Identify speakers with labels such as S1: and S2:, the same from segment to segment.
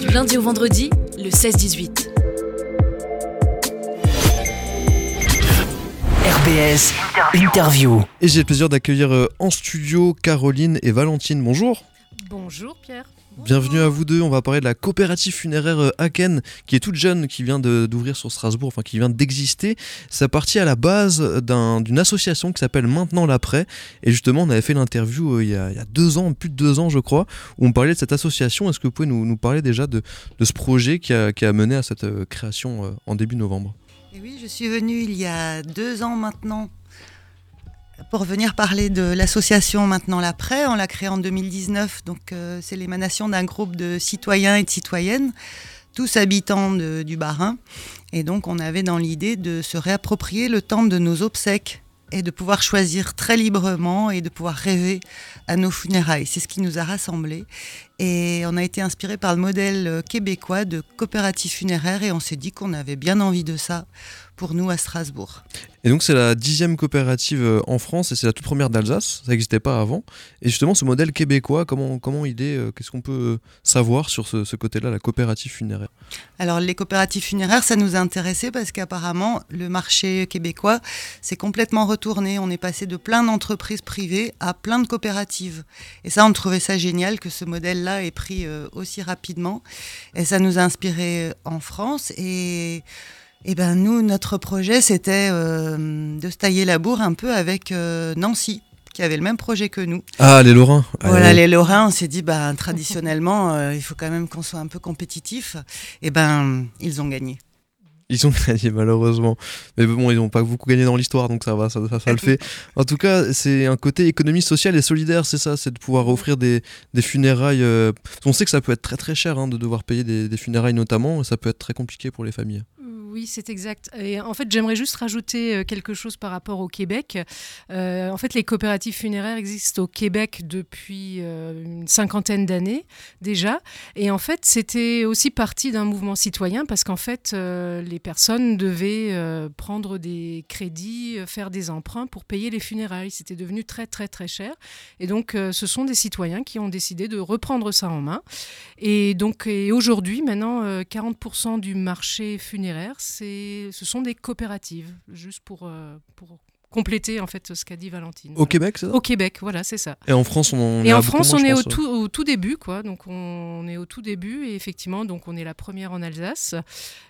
S1: Du lundi au vendredi, le 16-18.
S2: RBS Interview.
S3: Et j'ai le plaisir d'accueillir euh, en studio Caroline et Valentine. Bonjour.
S4: Bonjour Pierre.
S3: Bienvenue à vous deux. On va parler de la coopérative funéraire euh, Aken, qui est toute jeune, qui vient d'ouvrir sur Strasbourg, enfin qui vient d'exister. Ça partit à la base d'un- d'une association qui s'appelle Maintenant l'après. Et justement, on avait fait l'interview euh, il, y a- deux ans, plus de deux ans, je crois, où on parlait de cette association. Est-ce que vous pouvez nous, parler déjà de, ce projet qui a, mené à cette euh, création en début novembre?
S5: Oui, je suis venue il y a deux ans maintenant pour venir parler de l'association Maintenant l'Après. On l'a créée en 2019, donc euh, c'est l'émanation d'un groupe de citoyens et de citoyennes, tous habitants de- du Bas-Rhin. Et donc on avait dans l'idée de se réapproprier le temps de nos obsèques et de pouvoir choisir très librement et de pouvoir rêver à nos funérailles. C'est ce qui nous a rassemblés. Et on a été inspiré par le modèle euh, québécois de coopérative funéraire et on s'est dit qu'on avait bien envie de ça pour nous à Strasbourg.
S3: Et donc c'est la dixième coopérative euh, en France et c'est la toute première d'Alsace, ça n'existait pas avant. Et justement ce modèle québécois, comment, comment il est, euh, qu'est-ce qu'on peut savoir sur ce, ce côté-là, la coopérative funéraire?
S5: Alors les coopératives funéraires, ça nous a intéressé parce qu'apparemment le marché québécois s'est complètement retourné. On est passé de plein d'entreprises privées à plein de coopératives. Et ça, on trouvait ça génial que ce modèle-là ait pris euh, aussi rapidement. Et ça nous a inspiré euh, en France. Et, et ben nous, notre projet, c'était euh, de se tailler la bourre un peu avec Nancy qui avait le même projet que nous.
S3: Ah les Lorrains
S5: Voilà,
S3: Allez.
S5: les Lorrains, on s'est dit, bah, traditionnellement, euh, il faut quand même qu'on soit un peu compétitif. Et ben, ils ont gagné.
S3: Ils ont gagné malheureusement. Mais bon, ils n'ont pas beaucoup gagné dans l'histoire, donc ça va, ça, ça, ça le fait. En tout cas, c'est un côté économie sociale et solidaire, c'est ça, c'est de pouvoir offrir des, des funérailles. euh, On sait que ça peut être très très cher hein, de devoir payer des, des funérailles notamment, et ça peut être très compliqué pour les familles.
S4: Oui, c'est exact. Et en fait, j'aimerais juste rajouter euh, quelque chose par rapport au Québec. Euh, en fait, les coopératives funéraires existent au Québec depuis euh, une cinquantaine d'années déjà. Et en fait, c'était aussi partie d'un mouvement citoyen parce qu'en fait, les personnes devaient prendre des crédits, faire des emprunts pour payer les funérailles. C'était devenu très, très, très cher. Et donc, ce sont des citoyens qui ont décidé de reprendre ça en main. Et donc, aujourd'hui, maintenant, euh, 40% du marché funéraire, c'est, ce sont des coopératives, juste pour, euh, pour compléter en fait ce qu'a dit Valentine.
S3: Au Québec, c'est ça?
S4: Au Québec, voilà, c'est ça.
S3: Et en France, on, est
S4: et
S3: à
S4: en
S3: beaucoup
S4: France,
S3: moins,
S4: on
S3: je
S4: est au tout, au tout début, quoi. Donc, on est au tout début, et effectivement, donc on est la première en Alsace,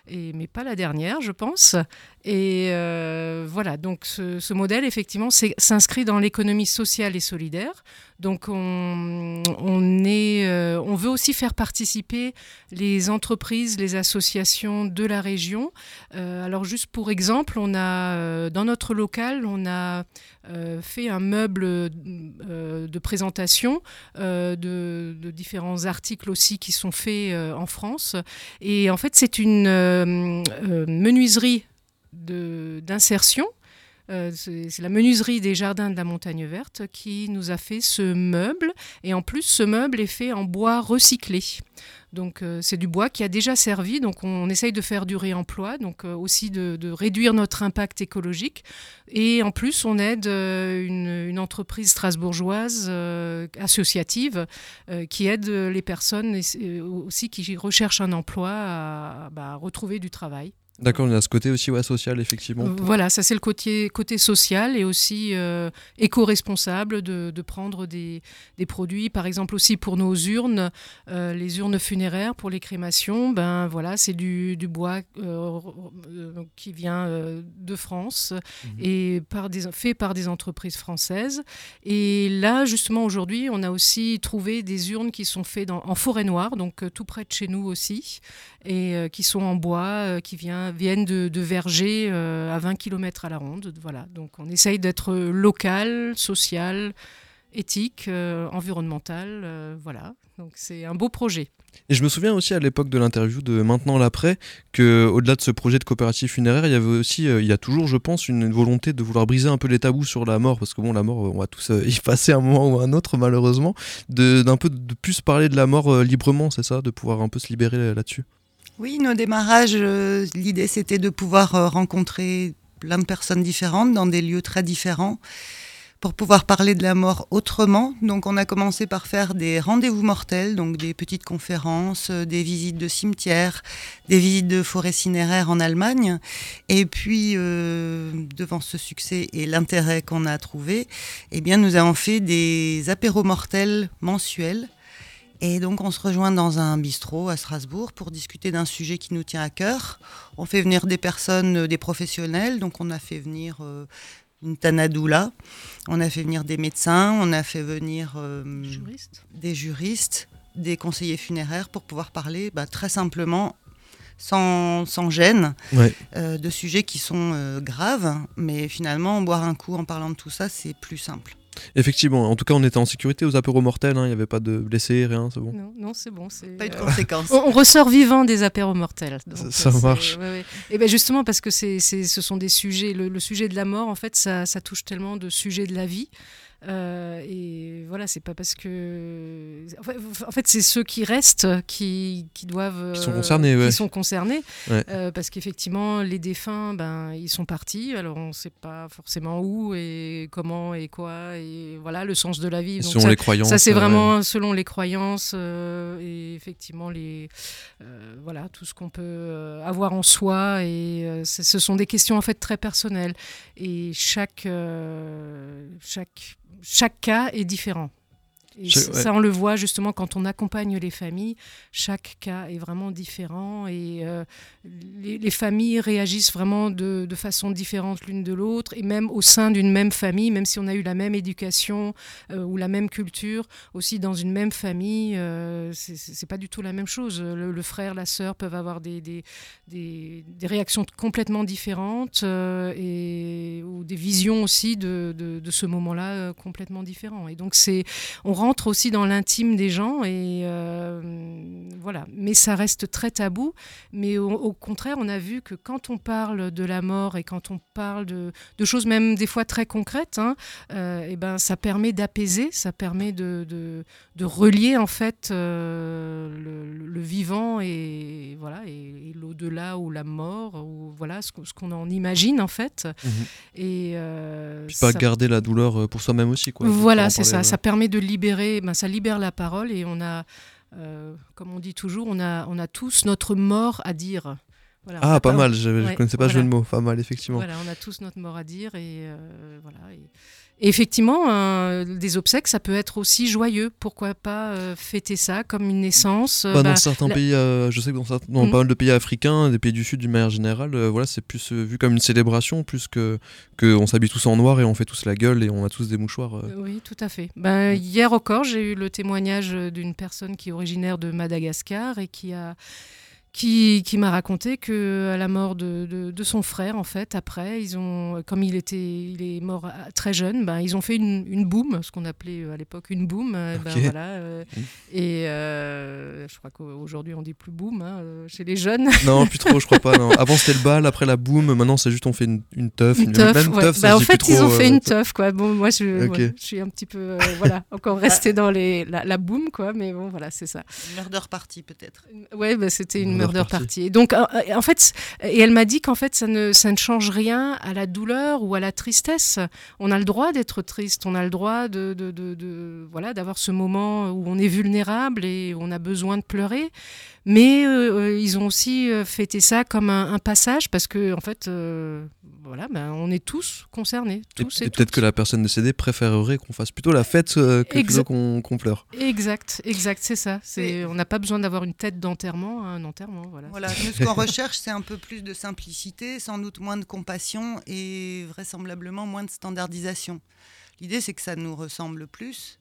S4: et, mais pas la dernière, je pense. Et euh, voilà, donc ce, ce modèle, effectivement, s'inscrit dans l'économie sociale et solidaire. Donc, on, est, euh, on veut aussi faire participer les entreprises, les associations de la région. Euh, alors, juste pour exemple, euh, dans notre local, on a fait un meuble de présentation de, différents articles aussi qui sont faits en France. Et en fait, c'est une menuiserie d'insertion. Euh, c'est la menuiserie des jardins de la Montagne Verte qui nous a fait ce meuble. Et en plus, ce meuble est fait en bois recyclé. Donc, euh, c'est du bois qui a déjà servi. Donc, on, essaye de faire du réemploi, donc euh, aussi de, réduire notre impact écologique. Et en plus, on aide une, entreprise strasbourgeoise associative qui aide les personnes aussi qui recherchent un emploi à, bah, à retrouver du travail.
S3: D'accord, on à ce côté aussi ouais, social, effectivement.
S4: Voilà, ça c'est le côté, côté social et aussi euh, éco-responsable de, de prendre des, des produits, par exemple aussi pour nos urnes, euh, les urnes funéraires pour les crémations, ben voilà, c'est du, du bois euh, qui vient de France et par des, fait par des entreprises françaises. Et là, justement, aujourd'hui, on a aussi trouvé des urnes qui sont faites dans- en forêt noire, donc tout près de chez nous aussi, et qui sont en bois, qui vient- viennent de, de vergers euh, à 20 km à la ronde. Voilà, donc on essaye d'être local, social, éthique, euh, environnemental, euh, voilà. Donc c'est un beau projet.
S3: Et je me souviens aussi à l'époque de l'interview de Maintenant l'après que au-delà de ce projet de coopérative funéraire, il y avait aussi, il y a toujours, je pense, une, volonté de vouloir briser un peu les tabous sur la mort, parce que bon, la mort, on va tous y passer un moment ou un autre, malheureusement, d'un peu de plus parler de la mort librement, c'est ça, de pouvoir un peu se libérer là-dessus?
S5: Oui, nos démarrages, euh, l'idée c'était de pouvoir euh, rencontrer plein de personnes différentes dans des lieux très différents pour pouvoir parler de la mort autrement. Donc on a commencé par faire des rendez-vous mortels, donc des petites conférences, euh, des visites de cimetières, des visites de forêts cinéraires en Allemagne. Et puis devant ce succès et l'intérêt qu'on a trouvé, eh bien nous avons fait des apéros mortels mensuels. Et donc on se rejoint dans un bistrot à Strasbourg pour discuter d'un sujet qui nous tient à cœur. On fait venir des personnes, des professionnels. Donc on a fait venir euh, une Tanadoula. On a fait venir des médecins, on a fait venir euh, des juristes, des conseillers funéraires pour pouvoir parler bah, très simplement, sans, sans gêne, euh, de sujets qui sont euh, graves. Mais finalement, boire un coup en parlant de tout ça, c'est plus simple.
S3: Effectivement, en tout cas, on était en sécurité aux apéros mortels, hein. il n'y avait pas de blessés, rien, c'est bon.
S4: Non, non c'est bon.
S5: Pas eu de conséquences.
S4: on, ressort vivant des apéros mortels.
S3: ça, marche.
S4: Et ben justement, parce que c'est, ce sont des sujets, le, sujet de la mort, en fait, ça, ça touche tellement de sujets de la vie. Euh, voilà, c'est pas parce que. En fait, c'est ceux qui restent qui, qui doivent.
S3: Qui sont concernés,
S4: euh, Qui sont concernés. Euh, parce qu'effectivement, les défunts, ben, ils sont partis. Alors, on sait pas forcément où et comment et quoi. Et voilà, le sens de la vie.
S3: selon les croyances.
S4: Ça, c'est vraiment selon les croyances et effectivement, les, voilà, tout ce qu'on peut avoir en soi. Et ce sont des questions, en fait, très personnelles. Et chaque. chaque chaque cas est différent. Et ça, on le voit justement quand on accompagne les familles. Chaque cas est vraiment différent et euh, les, familles réagissent vraiment de, façon différente l'une de l'autre. Et même au sein d'une même famille, même si on a eu la même éducation euh, ou la même culture, aussi dans une même famille, euh, c'est pas du tout la même chose. Le, frère, la sœur peuvent avoir des, des, des, réactions complètement différentes et, ou des visions aussi de, de, de ce moment-là complètement différents. Et donc, c'est on rentre aussi dans l'intime des gens et euh, voilà. Mais ça reste très tabou. Mais au, contraire, on a vu que quand on parle de la mort et quand on parle de, choses même des fois très concrètes, et hein, euh, eh ben ça permet d'apaiser, ça permet de, de, relier en fait euh, le, vivant et voilà et, l'au-delà ou la mort ou voilà ce, qu'on en imagine en fait.
S3: Mhm. Et pas garder la douleur pour soi-même aussi quoi.
S4: Voilà, c'est ça. Ça permet de libérer ben, ça libère la parole et on a, euh, comme on dit toujours, on a, on a tous notre mort à dire.
S3: Ah, pas, mal, je ne connaissais pas le jeu de mots, pas mal, effectivement.
S4: Voilà, on a tous notre mort à dire et euh, voilà. Et, effectivement, des obsèques, ça peut être aussi joyeux. Pourquoi pas euh, fêter ça comme une naissance
S3: bah, Dans bah, certains pays, euh, je sais que dans, dans hmm. pas mal de pays africains, des pays du Sud d'une manière générale, euh, voilà, c'est plus vu comme une célébration, plus que qu'on s'habille tous en noir et on fait tous la gueule et on a tous des mouchoirs.
S4: Oui, tout à fait. Ben, hier encore, j'ai eu le témoignage d'une personne qui est originaire de Madagascar et qui a qui, qui m'a raconté que à la mort de, de, son frère, en fait, après, ils ont, comme il était, il est mort très jeune, ben, ils ont fait une, une boum, ce qu'on appelait euh, à l'époque une boum. Euh, ben, voilà, euh, mmh. Et je crois qu'aujourd'hui on dit plus boum hein, chez les jeunes.
S3: Non, plus trop, je crois pas. Non. Avant c'était le bal, après la boum, maintenant c'est juste on fait une, une teuf.
S4: Une, teuf, ben, en fait, ils ont fait une teuf, quoi. Bon, moi je, je suis un petit peu, voilà, encore resté dans les, la, la boum, quoi, mais bon, voilà, c'est ça.
S5: Une murder party peut-être.
S4: Ouais, ben, c'était une murder party. Donc, euh, en fait, et elle m'a dit qu'en fait, ça ne, ça ne change rien à la douleur ou à la tristesse. On a le droit d'être triste, on a le droit de, de, de, voilà, d'avoir ce moment où on est vulnérable et on a besoin de pleurer. Mais euh, euh, ils ont aussi fêté ça comme un, passage parce que, en fait, voilà, ben, on est tous concernés. Tous
S3: et, peut-être que la personne décédée préférerait qu'on fasse plutôt la fête que qu'on pleure.
S4: Exact, exact, c'est ça. C'est, on n'a pas besoin d'avoir une tête d'enterrement, un enterrement. Voilà.
S5: Voilà, ce qu'on recherche, c'est un peu plus de simplicité, sans doute moins de compassion et vraisemblablement moins de standardisation. L'idée, c'est que ça nous ressemble plus.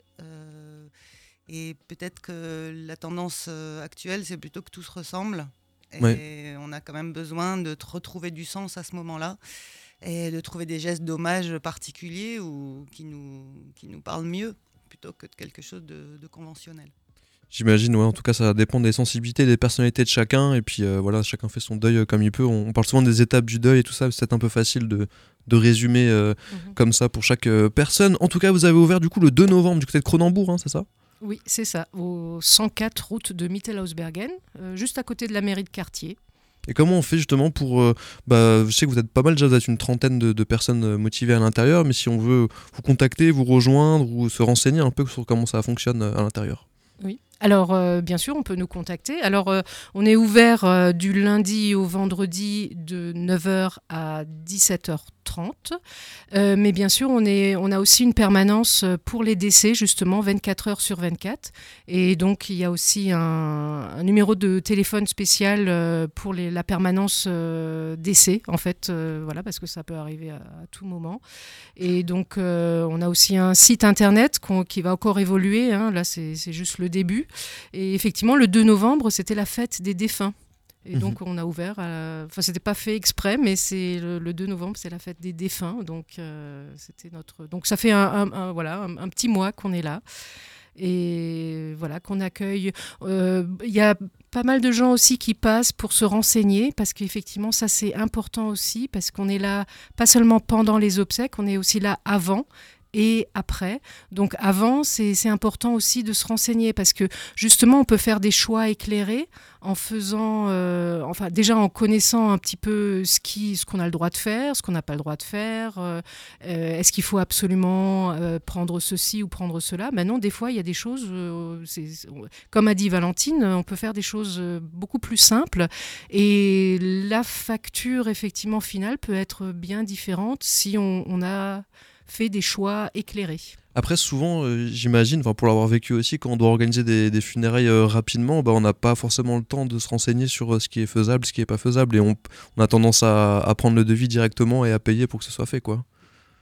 S5: Et peut-être que la tendance euh, actuelle, c'est plutôt que tout se ressemble. Et on a quand même besoin de retrouver du sens à ce moment-là et de trouver des gestes d'hommage particuliers ou qui nous, qui nous parlent mieux plutôt que de quelque chose de conventionnel.
S3: J'imagine, ouais, en tout cas, ça dépend des sensibilités, des personnalités de chacun. Et puis euh, voilà, chacun fait son deuil euh, comme il peut. On, parle souvent des étapes du deuil et tout ça. C'est un peu facile de, de résumer euh, mhm. comme ça pour chaque personne. En tout cas, vous avez ouvert du coup le 2 novembre du côté de Cronenbourg, hein, c'est ça?
S4: Oui, c'est ça, au 104 route de Mittelhausbergen, juste à côté de la mairie de quartier.
S3: Et comment on fait justement pour... euh, bah, je sais que vous êtes pas mal déjà, vous êtes une trentaine de, de personnes euh, motivées à l'intérieur, mais si on veut vous contacter, vous rejoindre ou se renseigner un peu sur comment ça fonctionne euh, à l'intérieur.
S4: Oui. Alors, euh, bien sûr, on peut nous contacter. Alors, euh, on est ouvert euh, du lundi au vendredi de 9h à 17h30. Euh, mais bien sûr, on, a aussi une permanence pour les décès, justement, 24 heures sur 24. Et donc, il y a aussi un, numéro de téléphone spécial pour la permanence décès, en fait, voilà, parce que ça peut arriver à, tout moment. Et donc, on a aussi un site internet qui va encore évoluer. hein. Là, c'est juste le début. Et effectivement, le 2 novembre, c'était la fête des défunts. Et
S3: Mhm.
S4: donc, on a ouvert. à- Enfin, c'était pas fait exprès, mais c'est le, le 2 novembre, c'est la fête des défunts. Donc, euh, c'était notre. Donc, ça fait un, un- un- voilà, un, un petit mois qu'on est là. Et voilà, qu'on accueille. Euh, Il y a pas mal de gens aussi qui passent pour se renseigner, parce qu'effectivement, ça, c'est important aussi, parce qu'on est là pas seulement pendant les obsèques, on est aussi là avant et après. Donc avant, c'est important aussi de se renseigner parce que justement, on peut faire des choix éclairés en faisant, euh, enfin déjà en connaissant un petit peu ce qu'on a le droit de faire, ce qu'on n'a pas le droit de faire. euh, euh, Est-ce qu'il faut absolument prendre ceci ou prendre cela Ben non, des fois, il y a des choses, comme a dit Valentine, on peut faire des choses beaucoup plus simples et la facture effectivement finale peut être bien différente si on a fait des choix éclairés.
S3: Après, souvent, euh, j'imagine, pour l'avoir vécu aussi, quand on doit organiser des, des funérailles euh, rapidement, bah, on n'a pas forcément le temps de se renseigner sur euh, ce qui est faisable, ce qui n'est pas faisable, et on, on a tendance à, à prendre le devis directement et à payer pour que ce soit fait, quoi.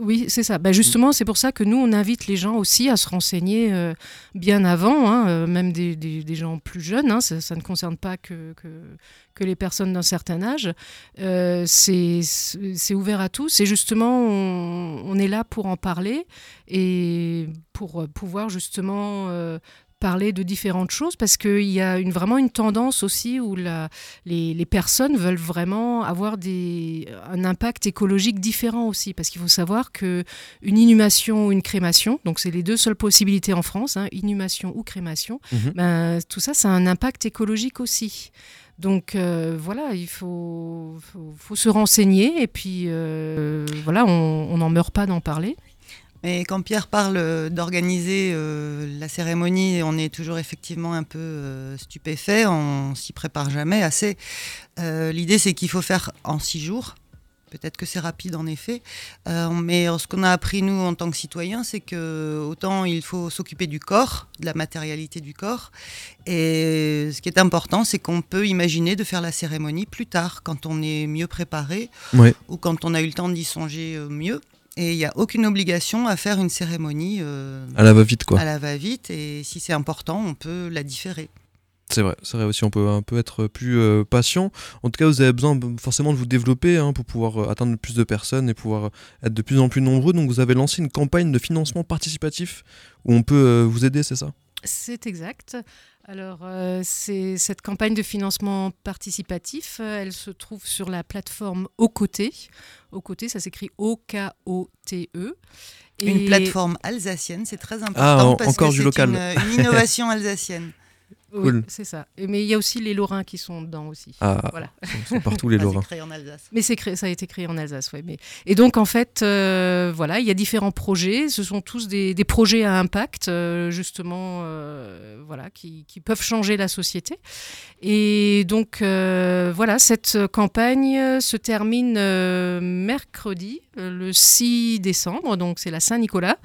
S4: Oui, c'est ça. Ben justement, c'est pour ça que nous, on invite les gens aussi à se renseigner euh, bien avant, hein, euh, même des, gens plus jeunes. hein, ça, ne concerne pas que, les personnes d'un certain âge. Euh, c'est ouvert à tous. Et justement, on, est là pour en parler et pour pouvoir justement parler de différentes choses parce qu'il y a une, vraiment une tendance aussi où la, les, les personnes veulent vraiment avoir des, un impact écologique différent aussi. Parce qu'il faut savoir que une inhumation ou une crémation, donc c'est les deux seules possibilités en France, hein, inhumation ou crémation,
S3: Mhm.
S4: ben, tout ça, ça a un impact écologique aussi. Donc euh, voilà, il faut, faut, faut se renseigner et puis euh, voilà, on n'en meurt pas d'en parler.
S5: Mais quand Pierre parle euh, d'organiser euh, la cérémonie, on est toujours effectivement un peu euh, stupéfait, on s'y prépare jamais assez. Euh, L'idée, c'est qu'il faut faire en six jours. Peut-être que c'est rapide en effet, mais ce qu'on a appris nous en tant que citoyens, c'est que autant il faut s'occuper du corps, de la matérialité du corps, et ce qui est important, c'est qu'on peut imaginer de faire la cérémonie plus tard, quand on est mieux préparé,
S3: Ouais.
S5: ou quand on a eu le temps d'y songer mieux. Et il n'y a aucune obligation à faire une cérémonie euh,
S3: À la va-vite, quoi.
S5: à la va-vite. Et si c'est important, on peut la différer.
S3: C'est vrai, c'est vrai aussi, on peut un peu être plus euh, patient. En tout cas, vous avez besoin b- forcément de vous développer hein, pour pouvoir euh, atteindre plus de personnes et pouvoir euh, être de plus en plus nombreux. Donc, vous avez lancé une campagne de financement participatif où on peut euh, vous aider, c'est ça?
S4: C'est exact. Alors, euh, c'est cette campagne de financement participatif, euh, elle se trouve sur la plateforme Au Côté. Au Côté, ça s'écrit O-K-O-T-E.
S5: Une plateforme alsacienne, c'est très important
S3: Ah, en-
S5: parce
S3: encore
S5: que
S3: du
S5: c'est une innovation alsacienne.
S4: Oui, c'est ça. Mais il y a aussi les Lorrains qui sont dedans aussi.
S3: Ah,
S4: Voilà.
S3: ils sont partout les Lorrains.
S5: créé en Alsace.
S4: Mais c'est créé, ça a été créé en Alsace. Mais... Et donc, en fait, euh, voilà, il y a différents projets. Ce sont tous des, des projets à impact, euh, justement, euh, voilà, qui, qui peuvent changer la société. Et donc, euh, voilà, cette campagne se termine euh, mercredi, euh, le 6 décembre, donc c'est la Saint-Nicolas.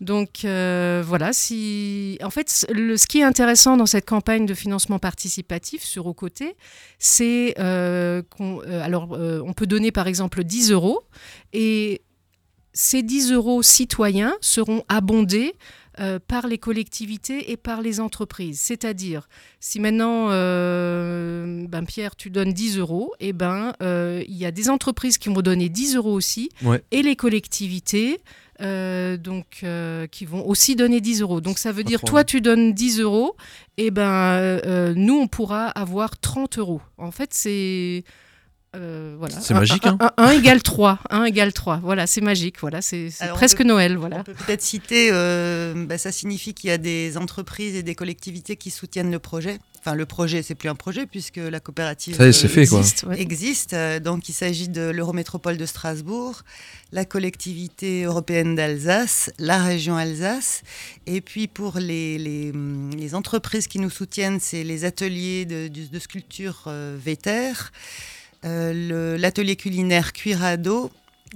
S4: Donc euh, voilà, si en fait le, ce qui est intéressant dans cette campagne de financement participatif sur aux côtés, c'est euh, qu'on euh, peut donner par exemple 10 euros et ces 10 euros citoyens seront abondés euh, par les collectivités et par les entreprises. C'est-à-dire, si maintenant, euh, ben Pierre, tu donnes 10 euros, et ben euh, il y a des entreprises qui vont donner 10 euros aussi,
S3: Ouais.
S4: et les collectivités. euh, donc, euh, qui vont aussi donner 10 euros. Donc, ça veut dire, toi, tu donnes 10 euros, et ben, euh, euh, nous, on pourra avoir 30 euros. En fait, c'est Euh, voilà.
S3: C'est magique, hein
S4: 1 égale 3. 1 égale 3. Voilà, c'est magique. Voilà, c'est
S5: on
S4: presque
S5: peut-
S4: Noël.
S5: On
S4: Voilà.
S5: peut peut-être citer, euh, bah, ça signifie qu'il y a des entreprises et des collectivités qui soutiennent le projet. Enfin, le projet, c'est plus un projet puisque la coopérative
S3: Ça
S5: euh,
S3: fait, quoi.
S4: Existe, ouais.
S5: existe. Euh, Donc, il s'agit de l'Eurométropole de Strasbourg, la collectivité européenne d'Alsace, la région Alsace. Et puis, pour les, les, les entreprises qui nous soutiennent, c'est les ateliers de, de- de sculpture euh, Véter, euh, l'atelier culinaire Cuirado,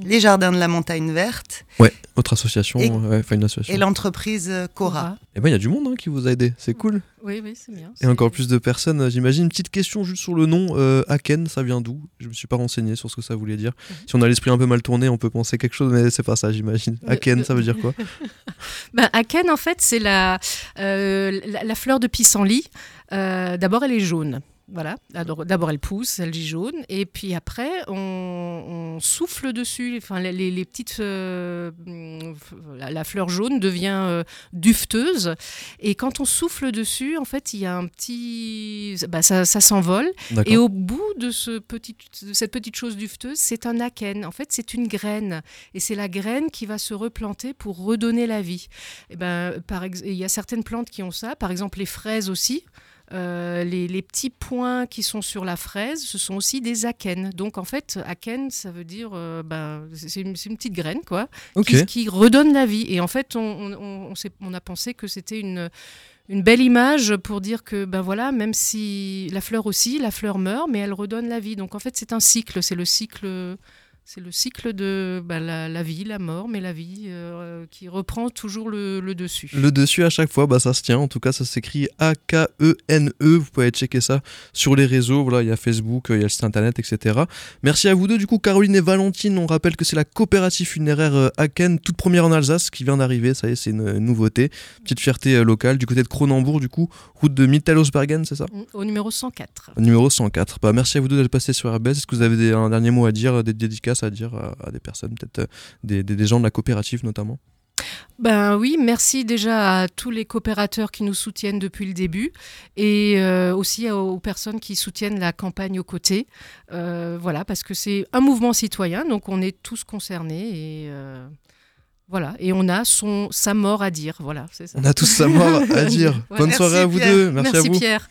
S5: les jardins de la montagne verte
S3: Votre association,
S5: Et-
S3: ouais, enfin une association.
S5: et l'entreprise Cora.
S3: Eh ben, il y a du monde hein, qui vous a aidé, c'est cool.
S4: Oui, oui, c'est bien.
S3: Et encore plus de personnes, euh, j'imagine. Une petite question juste sur le nom, euh, Aken, ça vient d'où? Je me suis pas renseigné sur ce que ça voulait dire.
S4: Mhm.
S3: Si on a l'esprit un peu mal tourné, on peut penser quelque chose, mais c'est pas ça, j'imagine. Aken, ça veut dire quoi?
S4: Ben, Aken, en fait, c'est la, euh, la, la fleur de pissenlit. Euh, D'abord, elle est jaune. Voilà. D'abord, elle pousse, elle est jaune. Et puis après, on, on souffle dessus. Enfin, les, petites. euh, la, la fleur jaune devient euh, dufteuse. Et quand on souffle dessus, en fait, il y a un petit. bah, ça ça s'envole. Et au bout de, ce petit, de cette petite chose dufteuse, c'est un akène. En fait, c'est une graine. Et c'est la graine qui va se replanter pour redonner la vie. Et ben, par ex- il y a certaines plantes qui ont ça. Par exemple, les fraises aussi. Euh, les, les petits points qui sont sur la fraise, ce sont aussi des akènes. Donc en fait, akène, ça veut dire, euh, ben, c'est une, petite graine, quoi, qui, qui redonne la vie. Et en fait, on, on- on- on s'est- on a pensé que c'était une, une belle image pour dire que, ben voilà, même si la fleur aussi, la fleur meurt, mais elle redonne la vie. Donc en fait, c'est un cycle, c'est le cycle. C'est le cycle de ben, la, la vie, la mort, mais la vie euh, qui reprend toujours le, le dessus.
S3: Le dessus à chaque fois, bah ça se tient. En tout cas, ça s'écrit A-K-E-N-E. Vous pouvez aller checker ça sur les réseaux. Voilà, il y a Facebook, euh, il y a le site internet, etc. Merci à vous deux. Du coup, Caroline et Valentine, on rappelle que c'est la coopérative funéraire euh, Aken, toute première en Alsace, qui vient d'arriver. Ça y est, c'est une euh, nouveauté. Petite fierté euh, locale. Du côté de Cronenbourg, du coup, route de Mittelhausbergen, c'est ça?
S4: Au numéro 104.
S3: Numéro 104. Bah, merci à vous deux d'être passés sur RBS. Est-ce que vous avez des- un dernier mot à dire, euh, des dédicaces? À dire à, à des personnes, peut-être euh, des, des- des gens de la coopérative notamment
S4: Ben oui, merci déjà à tous les coopérateurs qui nous soutiennent depuis le début et euh, aussi aux personnes qui soutiennent la campagne aux côtés. Euh, voilà, parce que c'est un mouvement citoyen, donc on est tous concernés et euh, voilà, et on a son sa mort à dire. Voilà, c'est ça.
S3: On a tous sa mort à dire. Bonne
S5: merci
S3: soirée à vous
S5: Pierre.
S3: deux. Merci, à vous.
S4: Pierre.